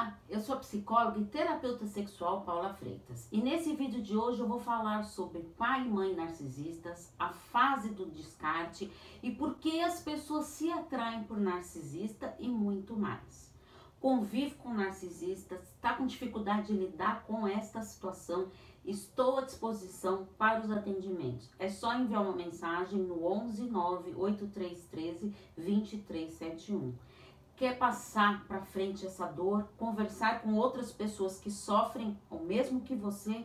Olá, eu sou a psicóloga e terapeuta sexual Paula Freitas e nesse vídeo de hoje eu vou falar sobre pai e mãe narcisistas, a fase do descarte e por que as pessoas se atraem por narcisista e muito mais. Convive com narcisistas, está com dificuldade de lidar com esta situação, estou à disposição para os atendimentos. É só enviar uma mensagem no 11 9 8313 2371 quer passar para frente essa dor, conversar com outras pessoas que sofrem o mesmo que você,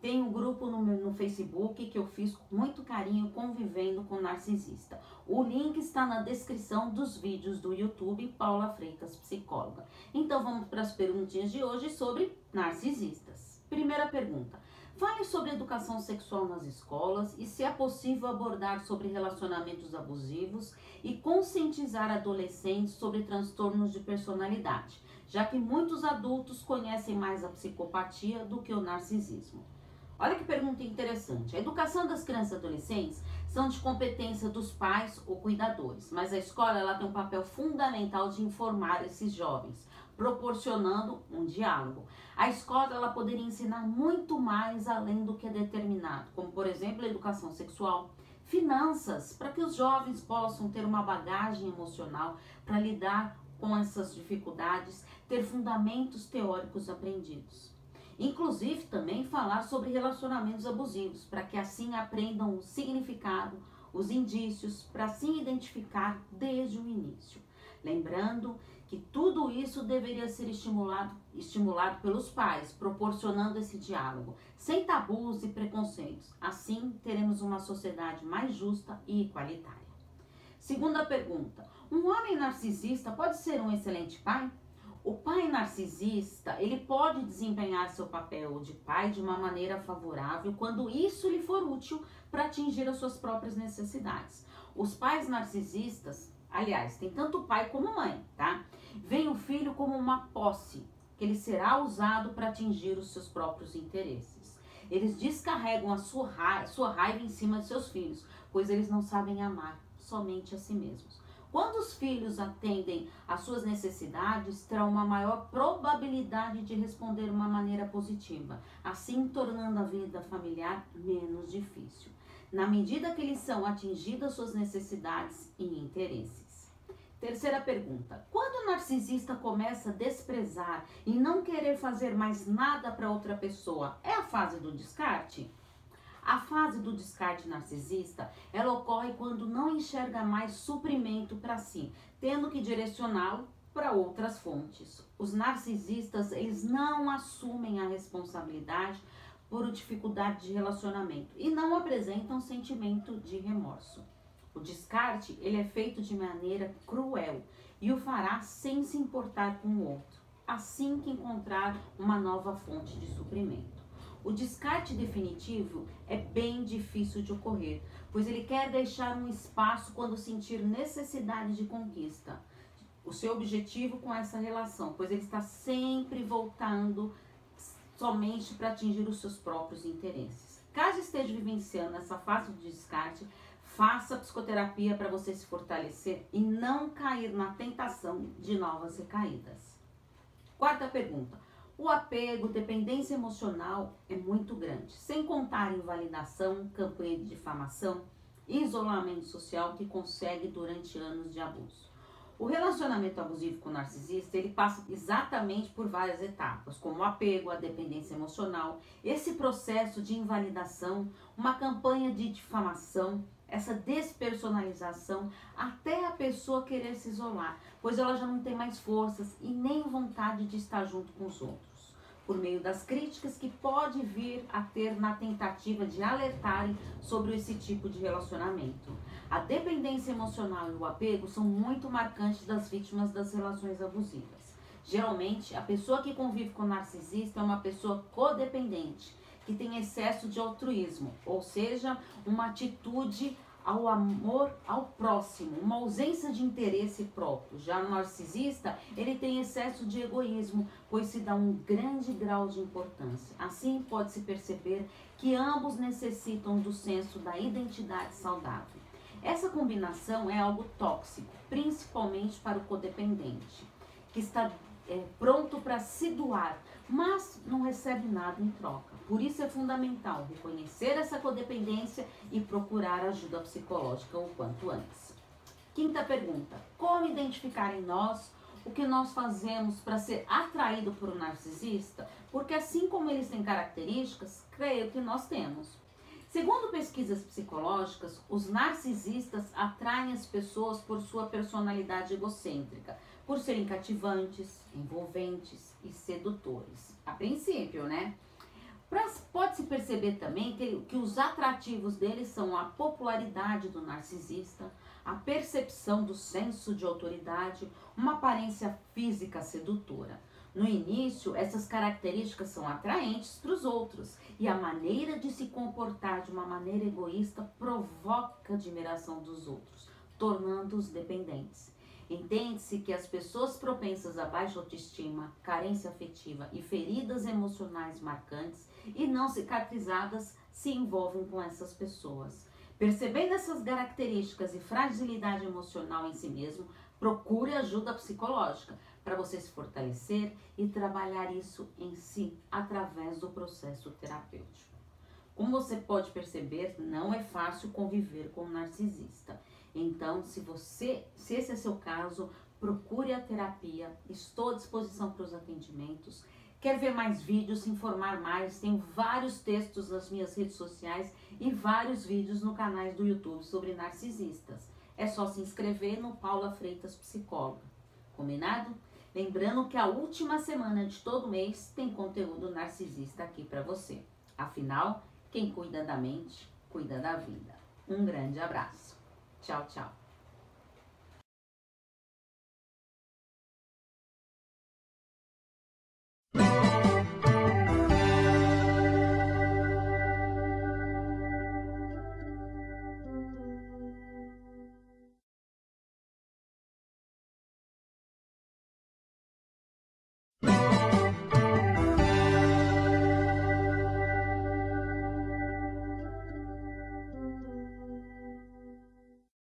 tem um grupo no, meu, no Facebook que eu fiz com muito carinho convivendo com narcisista. O link está na descrição dos vídeos do YouTube Paula Freitas Psicóloga. Então vamos para as perguntinhas de hoje sobre narcisistas. Primeira pergunta: Fale sobre educação sexual nas escolas e se é possível abordar sobre relacionamentos abusivos e conscientizar adolescentes sobre transtornos de personalidade, já que muitos adultos conhecem mais a psicopatia do que o narcisismo. Olha que pergunta interessante. A educação das crianças e adolescentes são de competência dos pais ou cuidadores, mas a escola ela tem um papel fundamental de informar esses jovens, proporcionando um diálogo. A escola ela poderia ensinar muito mais além do que é determinado, como por exemplo a educação sexual, finanças, para que os jovens possam ter uma bagagem emocional para lidar com essas dificuldades, ter fundamentos teóricos aprendidos. Inclusive também falar sobre relacionamentos abusivos, para que assim aprendam o significado, os indícios, para assim identificar desde o início. Lembrando que tudo isso deveria ser estimulado, estimulado pelos pais, proporcionando esse diálogo, sem tabus e preconceitos. Assim, teremos uma sociedade mais justa e igualitária. Segunda pergunta: um homem narcisista pode ser um excelente pai? O pai narcisista, ele pode desempenhar seu papel de pai de uma maneira favorável quando isso lhe for útil para atingir as suas próprias necessidades. Os pais narcisistas, aliás, tem tanto pai como mãe, tá? Vem o filho como uma posse, que ele será usado para atingir os seus próprios interesses. Eles descarregam a sua raiva, sua raiva em cima de seus filhos, pois eles não sabem amar somente a si mesmos. Quando os filhos atendem às suas necessidades, terão uma maior probabilidade de responder de uma maneira positiva, assim tornando a vida familiar menos difícil, na medida que eles são atingidas suas necessidades e interesses. Terceira pergunta: quando o narcisista começa a desprezar e não querer fazer mais nada para outra pessoa, é a fase do descarte? A fase do descarte narcisista, ela ocorre quando não enxerga mais suprimento para si, tendo que direcioná-lo para outras fontes. Os narcisistas, eles não assumem a responsabilidade por dificuldade de relacionamento e não apresentam sentimento de remorso. O descarte, ele é feito de maneira cruel e o fará sem se importar com o outro, assim que encontrar uma nova fonte de suprimento. O descarte definitivo é bem difícil de ocorrer, pois ele quer deixar um espaço quando sentir necessidade de conquista. O seu objetivo com essa relação, pois ele está sempre voltando somente para atingir os seus próprios interesses. Caso esteja vivenciando essa fase de descarte, faça psicoterapia para você se fortalecer e não cair na tentação de novas recaídas. Quarta pergunta: o apego, dependência emocional é muito grande, sem contar invalidação, campanha de difamação, isolamento social que consegue durante anos de abuso. O relacionamento abusivo com o narcisista, ele passa exatamente por várias etapas, como o apego, a dependência emocional, esse processo de invalidação, uma campanha de difamação, essa despersonalização, até a pessoa querer se isolar, pois ela já não tem mais forças e nem vontade de estar junto com os outros por meio das críticas que pode vir a ter na tentativa de alertarem sobre esse tipo de relacionamento. A dependência emocional e o apego são muito marcantes das vítimas das relações abusivas. Geralmente, a pessoa que convive com o narcisista é uma pessoa codependente, que tem excesso de altruísmo, ou seja, uma atitude ao amor ao próximo, uma ausência de interesse próprio. Já no narcisista, ele tem excesso de egoísmo, pois se dá um grande grau de importância. Assim, pode-se perceber que ambos necessitam do senso da identidade saudável. Essa combinação é algo tóxico, principalmente para o codependente, que está é, pronto para se doar, mas não recebe nada em troca. Por isso é fundamental reconhecer essa codependência e procurar ajuda psicológica o quanto antes. Quinta pergunta: como identificar em nós o que nós fazemos para ser atraído por um narcisista? Porque assim como eles têm características, creio que nós temos. Segundo pesquisas psicológicas, os narcisistas atraem as pessoas por sua personalidade egocêntrica, por serem cativantes, envolventes e sedutores. A princípio, né? Pode-se perceber também que, que os atrativos deles são a popularidade do narcisista, a percepção do senso de autoridade, uma aparência física sedutora. No início, essas características são atraentes para os outros e a maneira de se comportar de uma maneira egoísta provoca admiração dos outros, tornando-os dependentes. Entende-se que as pessoas propensas a baixa autoestima, carência afetiva e feridas emocionais marcantes e não cicatrizadas se envolvem com essas pessoas. Percebendo essas características e fragilidade emocional em si mesmo, procure ajuda psicológica para você se fortalecer e trabalhar isso em si através do processo terapêutico. Como você pode perceber, não é fácil conviver com um narcisista. Então, se você, se esse é seu caso, procure a terapia. Estou à disposição para os atendimentos. Quer ver mais vídeos, se informar mais? Tenho vários textos nas minhas redes sociais e vários vídeos no canal do YouTube sobre narcisistas. É só se inscrever no Paula Freitas Psicóloga. Combinado? Lembrando que a última semana de todo mês tem conteúdo narcisista aqui para você. Afinal, quem cuida da mente, cuida da vida. Um grande abraço. Tchau, tchau.